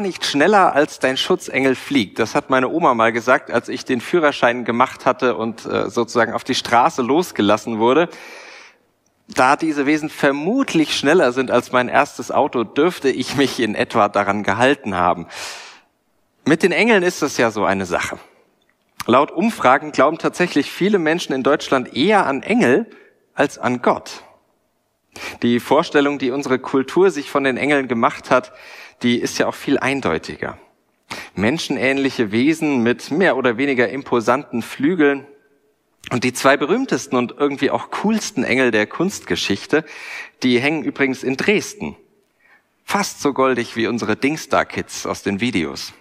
Nicht schneller, als dein Schutzengel fliegt. Das hat meine Oma mal gesagt, als ich den Führerschein gemacht hatte und äh, sozusagen auf die Straße losgelassen wurde. Da diese Wesen vermutlich schneller sind als mein erstes Auto, dürfte ich mich in etwa daran gehalten haben. Mit den Engeln ist das ja so eine Sache. Laut Umfragen glauben tatsächlich viele Menschen in Deutschland eher an Engel als an Gott. Die Vorstellung, die unsere Kultur sich von den Engeln gemacht hat, die ist ja auch viel eindeutiger. Menschenähnliche Wesen mit mehr oder weniger imposanten Flügeln. Und die zwei berühmtesten und irgendwie auch coolsten Engel der Kunstgeschichte, die hängen übrigens in Dresden. Fast so goldig wie unsere Dingstar-Kids aus den Videos.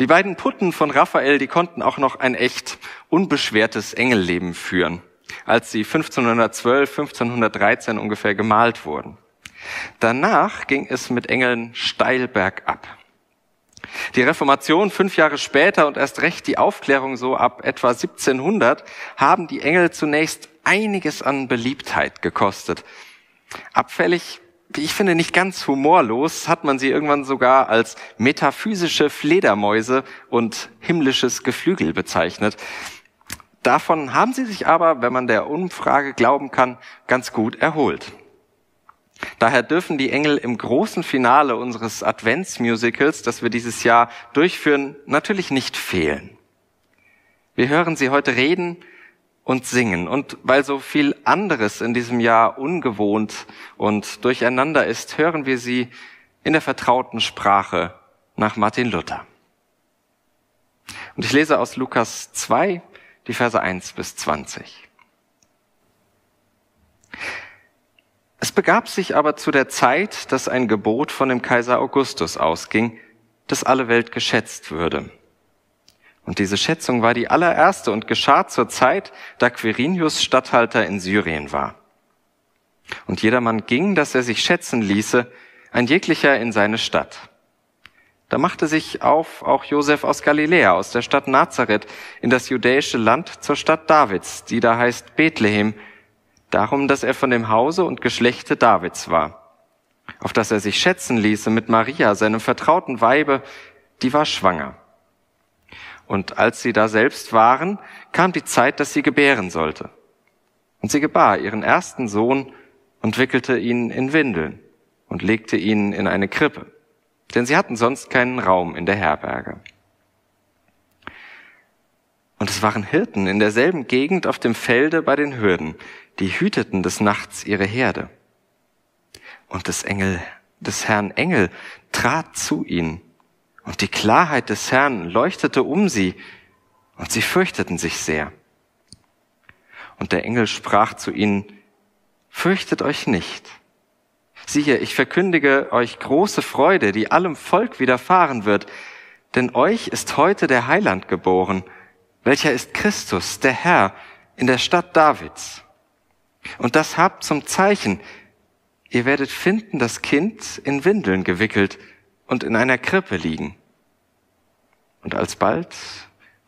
Die beiden Putten von Raphael, die konnten auch noch ein echt unbeschwertes Engelleben führen, als sie 1512, 1513 ungefähr gemalt wurden. Danach ging es mit Engeln steil bergab. Die Reformation fünf Jahre später und erst recht die Aufklärung so ab etwa 1700 haben die Engel zunächst einiges an Beliebtheit gekostet. Abfällig, wie ich finde, nicht ganz humorlos, hat man sie irgendwann sogar als metaphysische Fledermäuse und himmlisches Geflügel bezeichnet. Davon haben sie sich aber, wenn man der Umfrage glauben kann, ganz gut erholt. Daher dürfen die Engel im großen Finale unseres Adventsmusicals, das wir dieses Jahr durchführen, natürlich nicht fehlen. Wir hören sie heute reden und singen. Und weil so viel anderes in diesem Jahr ungewohnt und durcheinander ist, hören wir sie in der vertrauten Sprache nach Martin Luther. Und ich lese aus Lukas 2, die Verse 1 bis 20. Es begab sich aber zu der Zeit, dass ein Gebot von dem Kaiser Augustus ausging, dass alle Welt geschätzt würde. Und diese Schätzung war die allererste und geschah zur Zeit, da Quirinius Statthalter in Syrien war. Und jedermann ging, dass er sich schätzen ließe, ein jeglicher in seine Stadt. Da machte sich auf auch Josef aus Galiläa, aus der Stadt Nazareth, in das judäische Land zur Stadt Davids, die da heißt Bethlehem, darum, dass er von dem Hause und Geschlechte Davids war, auf dass er sich schätzen ließe mit Maria, seinem vertrauten Weibe, die war schwanger. Und als sie da selbst waren, kam die Zeit, dass sie gebären sollte. Und sie gebar ihren ersten Sohn und wickelte ihn in Windeln und legte ihn in eine Krippe, denn sie hatten sonst keinen Raum in der Herberge. Und es waren Hirten in derselben Gegend auf dem Felde bei den Hürden, die hüteten des Nachts ihre Herde. Und des Engel, des Herrn Engel trat zu ihnen, und die Klarheit des Herrn leuchtete um sie, und sie fürchteten sich sehr. Und der Engel sprach zu ihnen, Fürchtet euch nicht. Siehe, ich verkündige euch große Freude, die allem Volk widerfahren wird, denn euch ist heute der Heiland geboren, welcher ist Christus, der Herr, in der Stadt Davids. Und das habt zum Zeichen, ihr werdet finden das Kind in Windeln gewickelt und in einer Krippe liegen. Und alsbald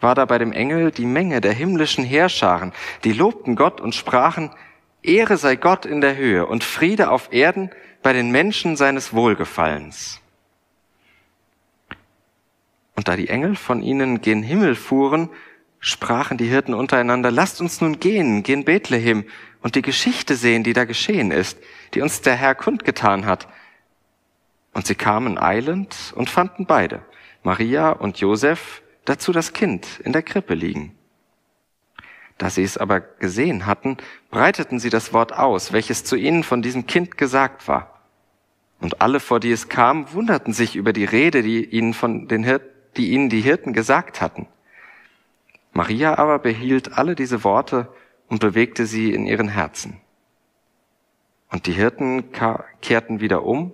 war da bei dem Engel die Menge der himmlischen Heerscharen, die lobten Gott und sprachen, Ehre sei Gott in der Höhe und Friede auf Erden bei den Menschen seines Wohlgefallens. Und da die Engel von ihnen gen Himmel fuhren, sprachen die Hirten untereinander, lasst uns nun gehen, gehen Bethlehem und die Geschichte sehen, die da geschehen ist, die uns der Herr kundgetan hat. Und sie kamen eilend und fanden beide, Maria und Josef, dazu das Kind in der Krippe liegen. Da sie es aber gesehen hatten, breiteten sie das Wort aus, welches zu ihnen von diesem Kind gesagt war. Und alle, vor die es kam, wunderten sich über die Rede, die ihnen von den Hirten, die ihnen die Hirten gesagt hatten. Maria aber behielt alle diese Worte und bewegte sie in ihren Herzen. Und die Hirten kehrten wieder um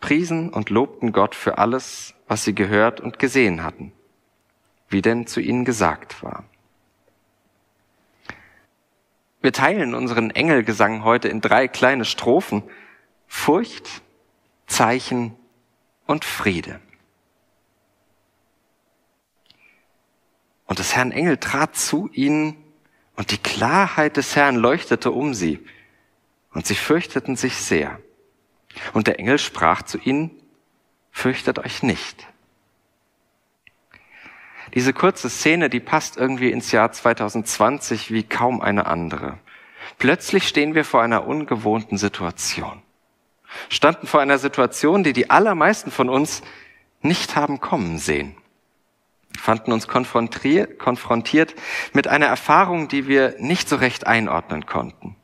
priesen und lobten Gott für alles, was sie gehört und gesehen hatten, wie denn zu ihnen gesagt war. Wir teilen unseren Engelgesang heute in drei kleine Strophen. Furcht, Zeichen und Friede. Und des Herrn Engel trat zu ihnen, und die Klarheit des Herrn leuchtete um sie, und sie fürchteten sich sehr. Und der Engel sprach zu ihnen, fürchtet euch nicht. Diese kurze Szene, die passt irgendwie ins Jahr 2020 wie kaum eine andere. Plötzlich stehen wir vor einer ungewohnten Situation. Standen vor einer Situation, die die allermeisten von uns nicht haben kommen sehen. Fanden uns konfrontiert mit einer Erfahrung, die wir nicht so recht einordnen konnten.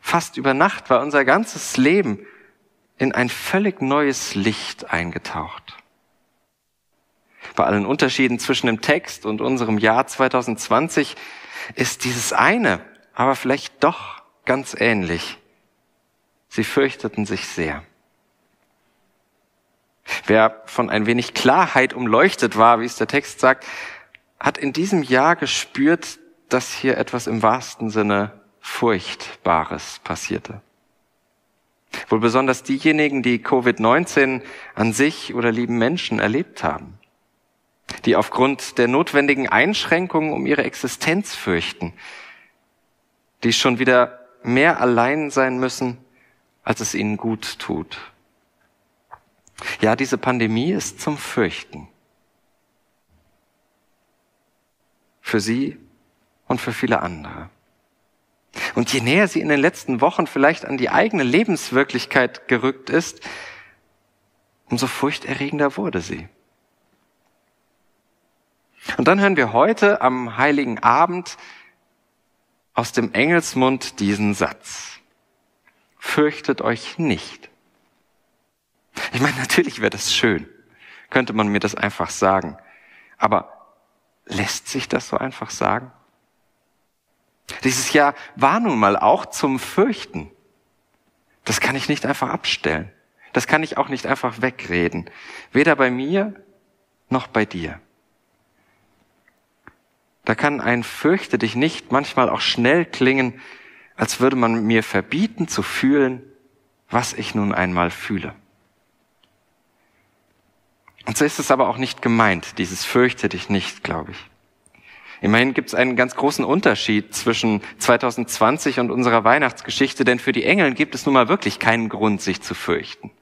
Fast über Nacht war unser ganzes Leben in ein völlig neues Licht eingetaucht. Bei allen Unterschieden zwischen dem Text und unserem Jahr 2020 ist dieses eine, aber vielleicht doch ganz ähnlich. Sie fürchteten sich sehr. Wer von ein wenig Klarheit umleuchtet war, wie es der Text sagt, hat in diesem Jahr gespürt, dass hier etwas im wahrsten Sinne Furchtbares passierte. Wohl besonders diejenigen, die Covid-19 an sich oder lieben Menschen erlebt haben, die aufgrund der notwendigen Einschränkungen um ihre Existenz fürchten, die schon wieder mehr allein sein müssen, als es ihnen gut tut. Ja, diese Pandemie ist zum Fürchten. Für sie und für viele andere. Und je näher sie in den letzten Wochen vielleicht an die eigene Lebenswirklichkeit gerückt ist, umso furchterregender wurde sie. Und dann hören wir heute am heiligen Abend aus dem Engelsmund diesen Satz. Fürchtet euch nicht. Ich meine, natürlich wäre das schön, könnte man mir das einfach sagen. Aber lässt sich das so einfach sagen? Dieses Jahr war nun mal auch zum Fürchten. Das kann ich nicht einfach abstellen. Das kann ich auch nicht einfach wegreden. Weder bei mir noch bei dir. Da kann ein Fürchte dich nicht manchmal auch schnell klingen, als würde man mir verbieten zu fühlen, was ich nun einmal fühle. Und so ist es aber auch nicht gemeint, dieses fürchte dich nicht, glaube ich. Immerhin gibt es einen ganz großen Unterschied zwischen 2020 und unserer Weihnachtsgeschichte, denn für die Engel gibt es nun mal wirklich keinen Grund, sich zu fürchten.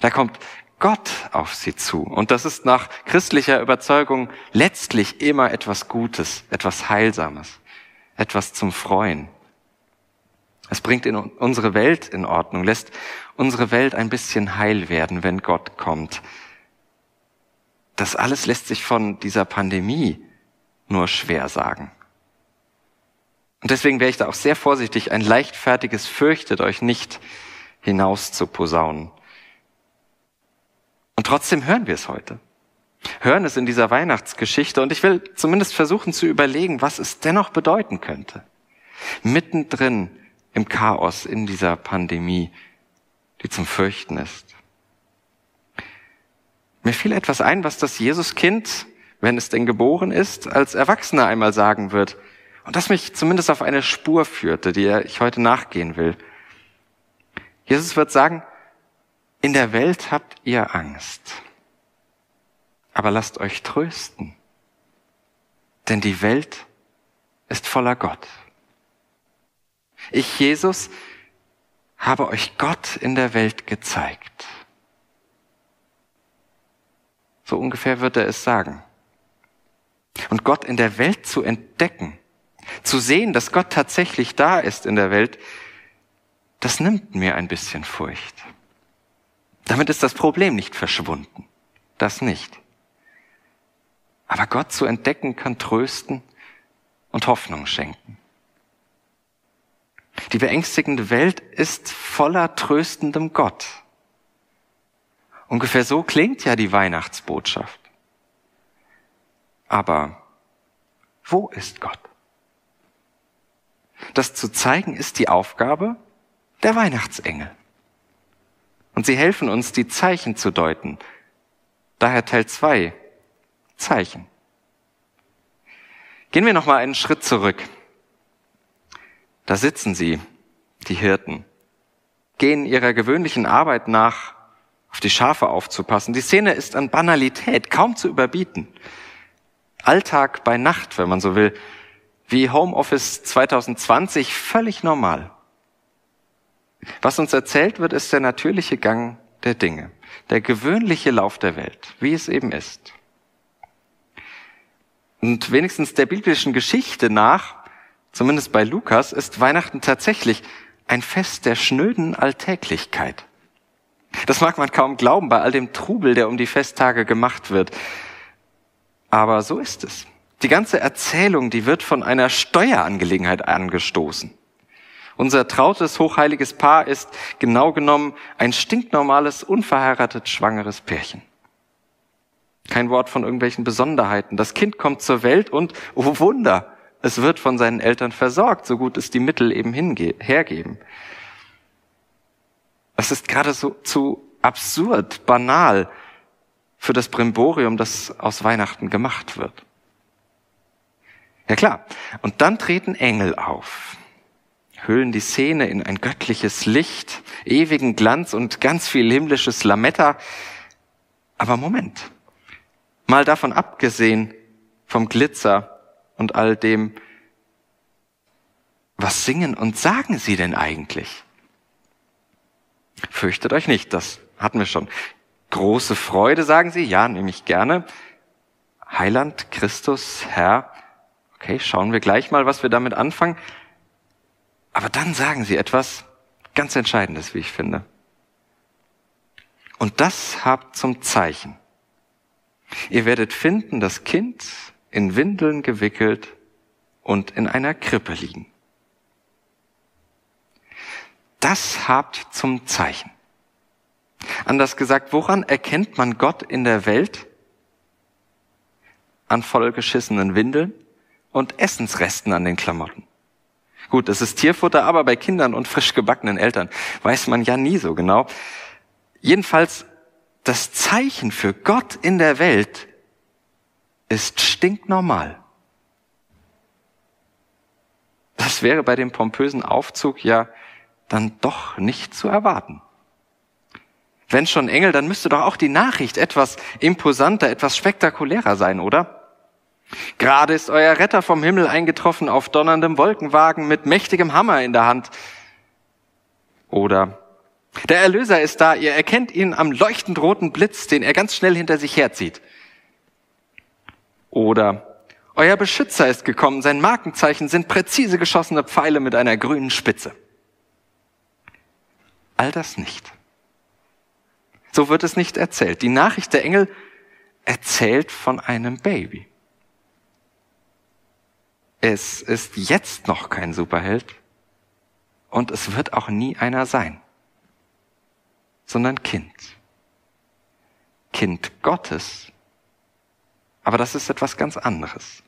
Da kommt Gott auf sie zu. Und das ist nach christlicher Überzeugung letztlich immer etwas Gutes, etwas Heilsames, etwas zum Freuen. Es bringt in unsere Welt in Ordnung, lässt unsere Welt ein bisschen heil werden, wenn Gott kommt. Das alles lässt sich von dieser Pandemie nur schwer sagen. Und deswegen wäre ich da auch sehr vorsichtig, ein leichtfertiges Fürchtet euch nicht hinaus zu posaunen. Und trotzdem hören wir es heute. Hören es in dieser Weihnachtsgeschichte und ich will zumindest versuchen zu überlegen, was es dennoch bedeuten könnte. Mittendrin im Chaos in dieser Pandemie, die zum Fürchten ist. Mir fiel etwas ein, was das Jesuskind wenn es denn geboren ist, als Erwachsener einmal sagen wird. Und das mich zumindest auf eine Spur führte, die ich heute nachgehen will. Jesus wird sagen, in der Welt habt ihr Angst. Aber lasst euch trösten. Denn die Welt ist voller Gott. Ich, Jesus, habe euch Gott in der Welt gezeigt. So ungefähr wird er es sagen und Gott in der Welt zu entdecken, zu sehen, dass Gott tatsächlich da ist in der Welt, das nimmt mir ein bisschen Furcht. Damit ist das Problem nicht verschwunden. Das nicht. Aber Gott zu entdecken kann trösten und Hoffnung schenken. Die beängstigende Welt ist voller tröstendem Gott. Ungefähr so klingt ja die Weihnachtsbotschaft. Aber wo ist Gott? Das zu zeigen ist die Aufgabe der Weihnachtsengel. Und sie helfen uns, die Zeichen zu deuten. Daher Teil zwei Zeichen. Gehen wir noch mal einen Schritt zurück. Da sitzen sie, die Hirten, gehen ihrer gewöhnlichen Arbeit nach, auf die Schafe aufzupassen. Die Szene ist an Banalität kaum zu überbieten. Alltag bei Nacht, wenn man so will, wie Homeoffice 2020 völlig normal. Was uns erzählt wird, ist der natürliche Gang der Dinge, der gewöhnliche Lauf der Welt, wie es eben ist. Und wenigstens der biblischen Geschichte nach, zumindest bei Lukas, ist Weihnachten tatsächlich ein Fest der schnöden Alltäglichkeit. Das mag man kaum glauben bei all dem Trubel, der um die Festtage gemacht wird. Aber so ist es. Die ganze Erzählung, die wird von einer Steuerangelegenheit angestoßen. Unser trautes, hochheiliges Paar ist genau genommen ein stinknormales, unverheiratet schwangeres Pärchen. Kein Wort von irgendwelchen Besonderheiten. Das Kind kommt zur Welt und, oh Wunder, es wird von seinen Eltern versorgt, so gut es die Mittel eben hergeben. Es ist gerade so zu absurd, banal für das Brimborium, das aus Weihnachten gemacht wird. Ja klar. Und dann treten Engel auf, hüllen die Szene in ein göttliches Licht, ewigen Glanz und ganz viel himmlisches Lametta. Aber Moment. Mal davon abgesehen vom Glitzer und all dem, was singen und sagen sie denn eigentlich? Fürchtet euch nicht, das hatten wir schon. Große Freude, sagen sie, ja, nehme ich gerne. Heiland, Christus, Herr. Okay, schauen wir gleich mal, was wir damit anfangen. Aber dann sagen sie etwas ganz Entscheidendes, wie ich finde. Und das habt zum Zeichen. Ihr werdet finden, das Kind in Windeln gewickelt und in einer Krippe liegen. Das habt zum Zeichen. Anders gesagt, woran erkennt man Gott in der Welt? An vollgeschissenen Windeln und Essensresten an den Klamotten. Gut, das ist Tierfutter, aber bei Kindern und frisch gebackenen Eltern weiß man ja nie so genau. Jedenfalls, das Zeichen für Gott in der Welt ist stinknormal. Das wäre bei dem pompösen Aufzug ja dann doch nicht zu erwarten. Wenn schon Engel, dann müsste doch auch die Nachricht etwas imposanter, etwas spektakulärer sein, oder? Gerade ist euer Retter vom Himmel eingetroffen auf donnerndem Wolkenwagen mit mächtigem Hammer in der Hand. Oder der Erlöser ist da, ihr erkennt ihn am leuchtend roten Blitz, den er ganz schnell hinter sich herzieht. Oder euer Beschützer ist gekommen, sein Markenzeichen sind präzise geschossene Pfeile mit einer grünen Spitze. All das nicht. So wird es nicht erzählt. Die Nachricht der Engel erzählt von einem Baby. Es ist jetzt noch kein Superheld und es wird auch nie einer sein, sondern Kind. Kind Gottes. Aber das ist etwas ganz anderes.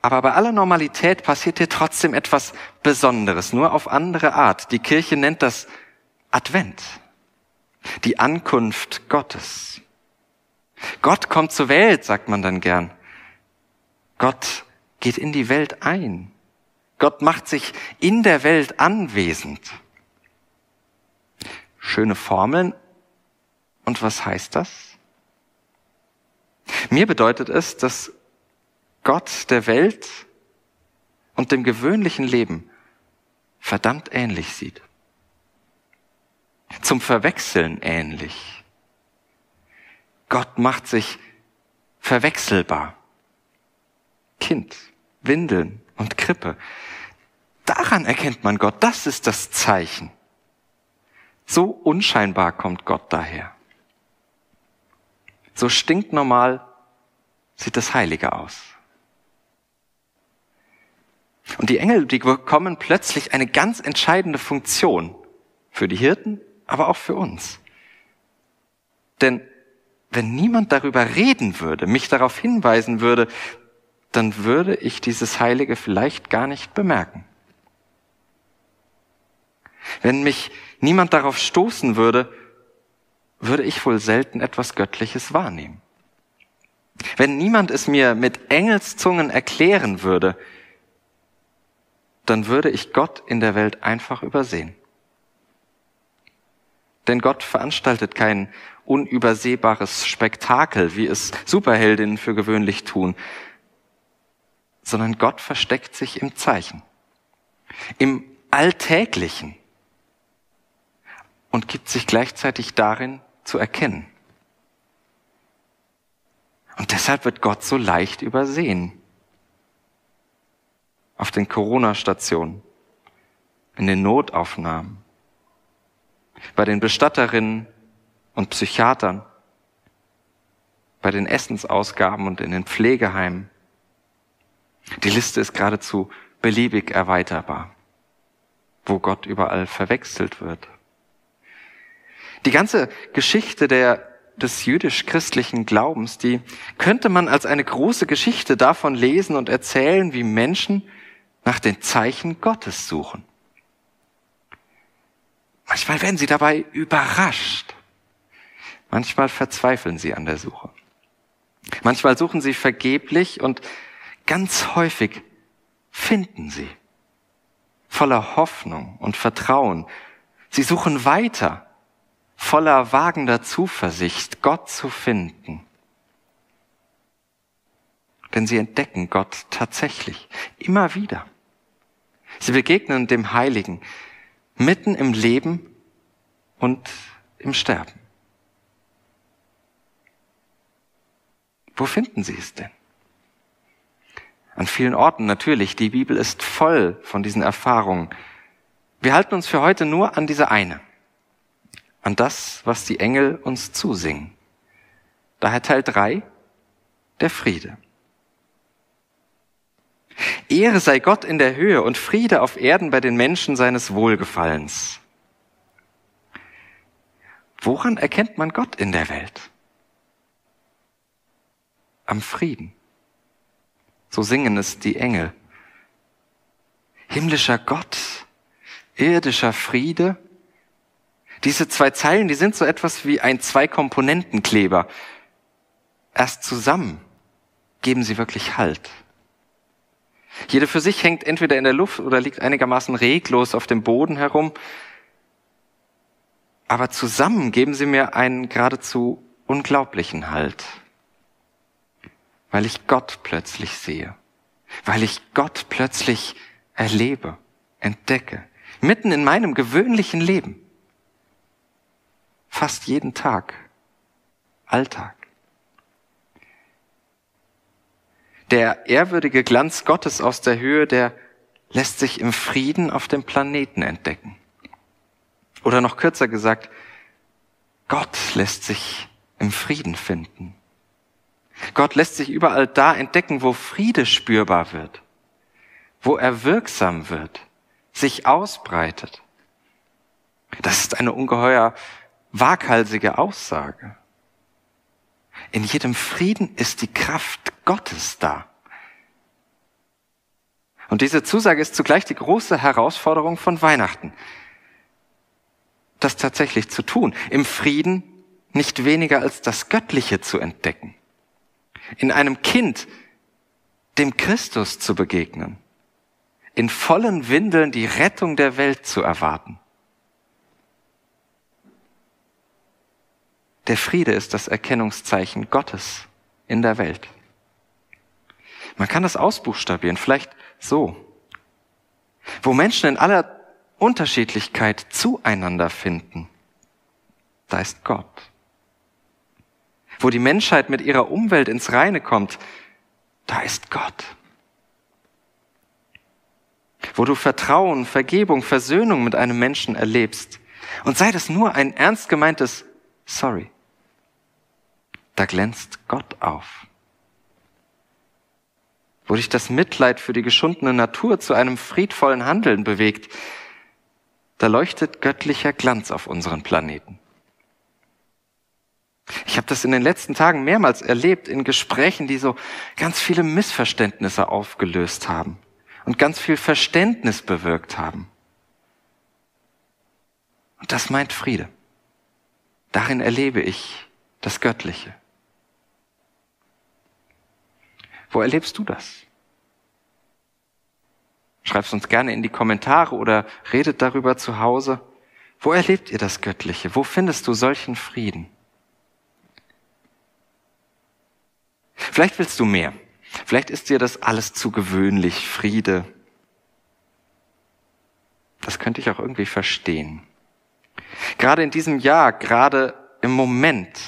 Aber bei aller Normalität passiert hier trotzdem etwas Besonderes, nur auf andere Art. Die Kirche nennt das Advent, die Ankunft Gottes. Gott kommt zur Welt, sagt man dann gern. Gott geht in die Welt ein. Gott macht sich in der Welt anwesend. Schöne Formeln. Und was heißt das? Mir bedeutet es, dass Gott der Welt und dem gewöhnlichen Leben verdammt ähnlich sieht. Zum Verwechseln ähnlich. Gott macht sich verwechselbar. Kind, Windeln und Krippe. Daran erkennt man Gott. Das ist das Zeichen. So unscheinbar kommt Gott daher. So stinknormal sieht das Heilige aus. Und die Engel, die bekommen plötzlich eine ganz entscheidende Funktion für die Hirten, aber auch für uns. Denn wenn niemand darüber reden würde, mich darauf hinweisen würde, dann würde ich dieses Heilige vielleicht gar nicht bemerken. Wenn mich niemand darauf stoßen würde, würde ich wohl selten etwas Göttliches wahrnehmen. Wenn niemand es mir mit Engelszungen erklären würde, dann würde ich Gott in der Welt einfach übersehen. Denn Gott veranstaltet kein unübersehbares Spektakel, wie es Superheldinnen für gewöhnlich tun, sondern Gott versteckt sich im Zeichen, im Alltäglichen und gibt sich gleichzeitig darin zu erkennen. Und deshalb wird Gott so leicht übersehen. Auf den Corona-Stationen, in den Notaufnahmen, bei den Bestatterinnen und Psychiatern, bei den Essensausgaben und in den Pflegeheimen. Die Liste ist geradezu beliebig erweiterbar, wo Gott überall verwechselt wird. Die ganze Geschichte der, des jüdisch-christlichen Glaubens, die könnte man als eine große Geschichte davon lesen und erzählen, wie Menschen nach den Zeichen Gottes suchen. Manchmal werden sie dabei überrascht. Manchmal verzweifeln sie an der Suche. Manchmal suchen sie vergeblich und ganz häufig finden sie. Voller Hoffnung und Vertrauen. Sie suchen weiter voller wagender Zuversicht, Gott zu finden. Denn sie entdecken Gott tatsächlich, immer wieder. Sie begegnen dem Heiligen mitten im Leben und im Sterben. Wo finden Sie es denn? An vielen Orten natürlich. Die Bibel ist voll von diesen Erfahrungen. Wir halten uns für heute nur an diese eine an das, was die Engel uns zusingen. Daher Teil drei: der Friede. Ehre sei Gott in der Höhe und Friede auf Erden bei den Menschen seines Wohlgefallens. Woran erkennt man Gott in der Welt? Am Frieden. So singen es die Engel. Himmlischer Gott, irdischer Friede, diese zwei Zeilen, die sind so etwas wie ein Zwei-Komponenten-Kleber. Erst zusammen geben sie wirklich Halt. Jede für sich hängt entweder in der Luft oder liegt einigermaßen reglos auf dem Boden herum. Aber zusammen geben sie mir einen geradezu unglaublichen Halt. Weil ich Gott plötzlich sehe. Weil ich Gott plötzlich erlebe, entdecke. Mitten in meinem gewöhnlichen Leben. Fast jeden Tag. Alltag. Der ehrwürdige Glanz Gottes aus der Höhe, der lässt sich im Frieden auf dem Planeten entdecken. Oder noch kürzer gesagt, Gott lässt sich im Frieden finden. Gott lässt sich überall da entdecken, wo Friede spürbar wird, wo er wirksam wird, sich ausbreitet. Das ist eine ungeheuer waghalsige Aussage. In jedem Frieden ist die Kraft Gottes da. Und diese Zusage ist zugleich die große Herausforderung von Weihnachten. Das tatsächlich zu tun, im Frieden nicht weniger als das Göttliche zu entdecken, in einem Kind dem Christus zu begegnen, in vollen Windeln die Rettung der Welt zu erwarten. Der Friede ist das Erkennungszeichen Gottes in der Welt. Man kann das ausbuchstabieren, vielleicht so. Wo Menschen in aller Unterschiedlichkeit zueinander finden, da ist Gott. Wo die Menschheit mit ihrer Umwelt ins Reine kommt, da ist Gott. Wo du Vertrauen, Vergebung, Versöhnung mit einem Menschen erlebst, und sei das nur ein ernst gemeintes Sorry, da glänzt Gott auf. Wo dich das Mitleid für die geschundene Natur zu einem friedvollen Handeln bewegt, da leuchtet göttlicher Glanz auf unseren Planeten. Ich habe das in den letzten Tagen mehrmals erlebt in Gesprächen, die so ganz viele Missverständnisse aufgelöst haben und ganz viel Verständnis bewirkt haben. Und das meint Friede. Darin erlebe ich das Göttliche. Wo erlebst du das? Schreib's uns gerne in die Kommentare oder redet darüber zu Hause. Wo erlebt ihr das Göttliche? Wo findest du solchen Frieden? Vielleicht willst du mehr. Vielleicht ist dir das alles zu gewöhnlich, Friede. Das könnte ich auch irgendwie verstehen. Gerade in diesem Jahr, gerade im Moment,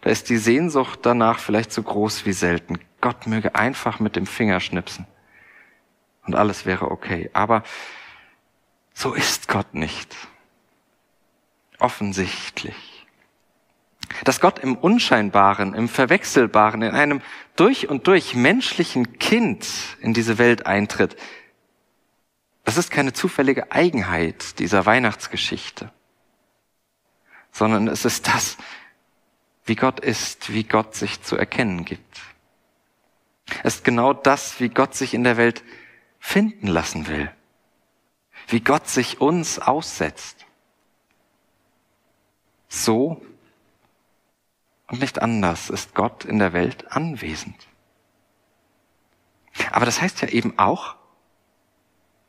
da ist die Sehnsucht danach vielleicht so groß wie selten. Gott möge einfach mit dem Finger schnipsen und alles wäre okay. Aber so ist Gott nicht. Offensichtlich. Dass Gott im Unscheinbaren, im Verwechselbaren, in einem durch und durch menschlichen Kind in diese Welt eintritt, das ist keine zufällige Eigenheit dieser Weihnachtsgeschichte, sondern es ist das, wie Gott ist, wie Gott sich zu erkennen gibt. Es ist genau das, wie Gott sich in der Welt finden lassen will, wie Gott sich uns aussetzt. So und nicht anders ist Gott in der Welt anwesend. Aber das heißt ja eben auch,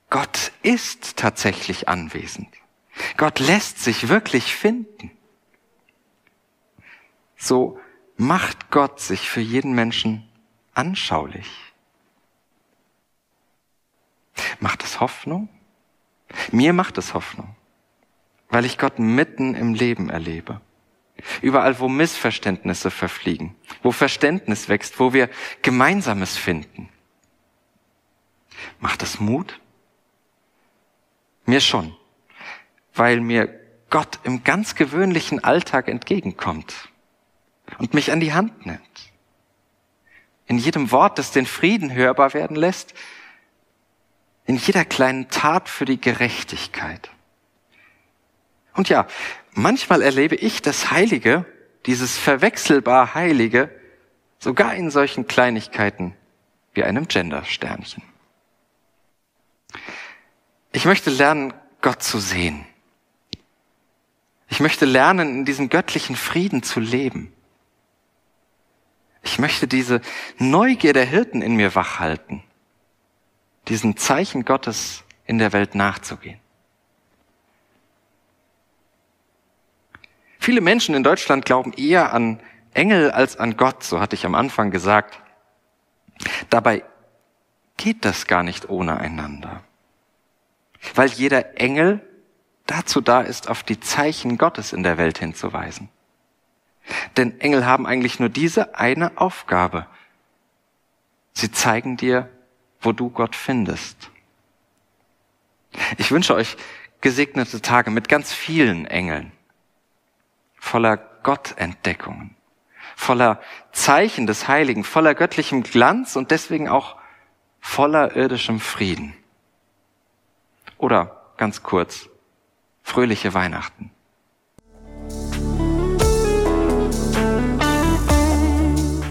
Gott ist tatsächlich anwesend. Gott lässt sich wirklich finden. So macht Gott sich für jeden Menschen anschaulich. Macht es Hoffnung? Mir macht es Hoffnung, weil ich Gott mitten im Leben erlebe. Überall, wo Missverständnisse verfliegen, wo Verständnis wächst, wo wir Gemeinsames finden. Macht es Mut? Mir schon, weil mir Gott im ganz gewöhnlichen Alltag entgegenkommt und mich an die Hand nimmt. In jedem Wort, das den Frieden hörbar werden lässt, in jeder kleinen Tat für die Gerechtigkeit. Und ja, manchmal erlebe ich das Heilige, dieses verwechselbar Heilige, sogar in solchen Kleinigkeiten wie einem Gender-Sternchen. Ich möchte lernen, Gott zu sehen. Ich möchte lernen, in diesem göttlichen Frieden zu leben. Ich möchte diese Neugier der Hirten in mir wachhalten diesen Zeichen Gottes in der Welt nachzugehen. Viele Menschen in Deutschland glauben eher an Engel als an Gott, so hatte ich am Anfang gesagt. Dabei geht das gar nicht ohne einander. Weil jeder Engel dazu da ist, auf die Zeichen Gottes in der Welt hinzuweisen. Denn Engel haben eigentlich nur diese eine Aufgabe. Sie zeigen dir wo du Gott findest. Ich wünsche euch gesegnete Tage mit ganz vielen Engeln, voller Gottentdeckungen, voller Zeichen des Heiligen, voller göttlichem Glanz und deswegen auch voller irdischem Frieden. Oder ganz kurz, fröhliche Weihnachten.